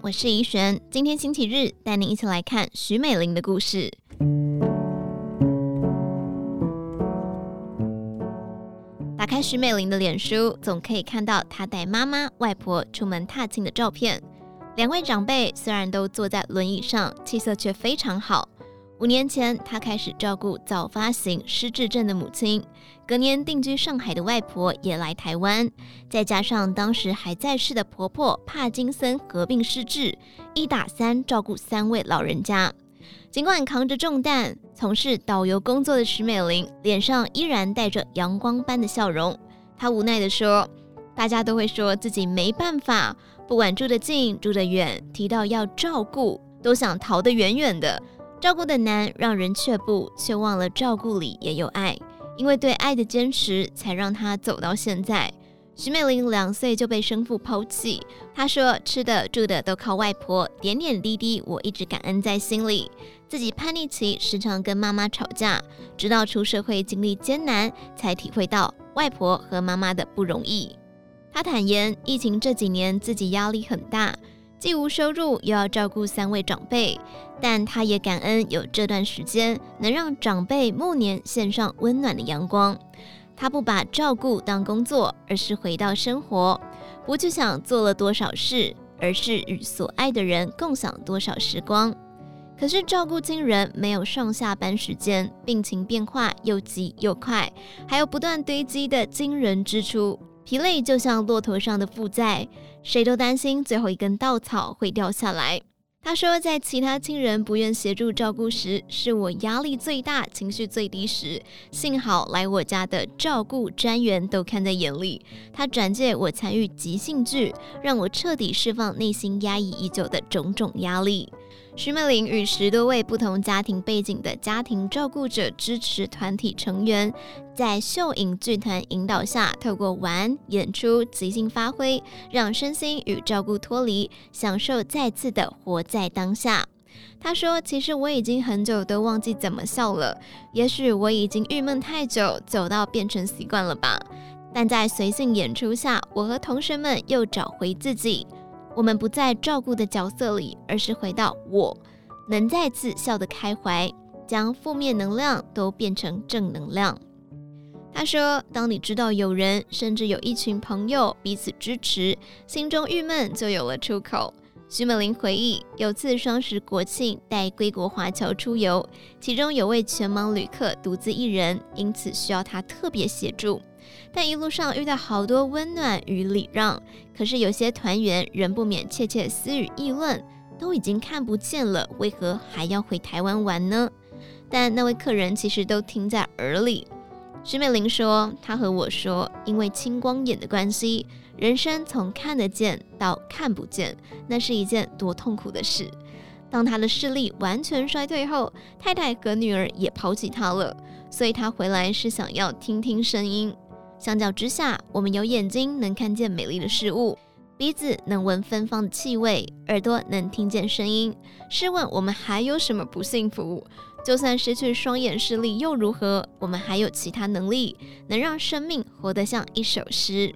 我是怡璇。今天星期日，带您一起来看徐美玲的故事。打开徐美玲的脸书，总可以看到她带妈妈、外婆出门踏青的照片。两位长辈虽然都坐在轮椅上，气色却非常好。五年前，她开始照顾早发型失智症的母亲。隔年定居上海的外婆也来台湾，再加上当时还在世的婆婆帕金森合并失智，一打三照顾三位老人家。尽管扛着重担，从事导游工作的徐美玲脸上依然带着阳光般的笑容。她无奈地说：“大家都会说自己没办法，不管住得近住得远，提到要照顾，都想逃得远远的。”照顾的难，让人却步，却忘了照顾里也有爱。因为对爱的坚持，才让她走到现在。徐美玲两岁就被生父抛弃，她说吃的住的都靠外婆，点点滴滴我一直感恩在心里。自己叛逆期时常跟妈妈吵架，直到出社会经历艰难，才体会到外婆和妈妈的不容易。她坦言，疫情这几年自己压力很大。既无收入，又要照顾三位长辈，但他也感恩有这段时间能让长辈暮年献上温暖的阳光。他不把照顾当工作，而是回到生活，不去想做了多少事，而是与所爱的人共享多少时光。可是照顾亲人没有上下班时间，病情变化又急又快，还有不断堆积的惊人支出。疲累就像骆驼上的负债，谁都担心最后一根稻草会掉下来。他说，在其他亲人不愿协助照顾时，是我压力最大、情绪最低时。幸好来我家的照顾专员都看在眼里，他转介我参与即兴剧，让我彻底释放内心压抑已久的种种压力。徐美玲与十多位不同家庭背景的家庭照顾者支持团体成员，在秀影剧团引导下，透过玩、演出、即兴发挥，让身心与照顾脱离，享受再次的活在当下。她说：“其实我已经很久都忘记怎么笑了，也许我已经郁闷太久，走到变成习惯了吧。但在随性演出下，我和同学们又找回自己。”我们不在照顾的角色里，而是回到我能再次笑得开怀，将负面能量都变成正能量。他说：“当你知道有人，甚至有一群朋友彼此支持，心中郁闷就有了出口。”徐美玲回忆，有次双十国庆带归国华侨出游，其中有位全盲旅客独自一人，因此需要他特别协助。但一路上遇到好多温暖与礼让，可是有些团员仍不免窃窃私语议论：都已经看不见了，为何还要回台湾玩呢？但那位客人其实都听在耳里。徐美玲说：“她和我说，因为青光眼的关系，人生从看得见到看不见，那是一件多痛苦的事。当她的视力完全衰退后，太太和女儿也抛弃她了，所以她回来是想要听听声音。”相较之下，我们有眼睛能看见美丽的事物，鼻子能闻芬芳的气味，耳朵能听见声音。试问我们还有什么不幸福？就算失去双眼视力又如何？我们还有其他能力，能让生命活得像一首诗。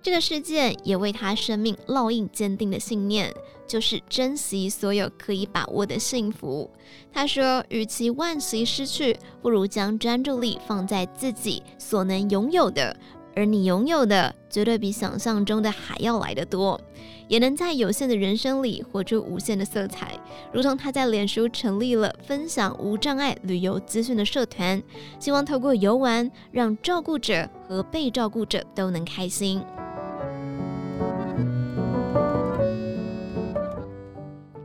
这个世界也为他生命烙印坚定的信念，就是珍惜所有可以把握的幸福。他说：“与其惋惜失去，不如将专注力放在自己所能拥有的，而你拥有的绝对比想象中的还要来得多，也能在有限的人生里活出无限的色彩。”如同他在脸书成立了分享无障碍旅游资讯的社团，希望透过游玩，让照顾者和被照顾者都能开心。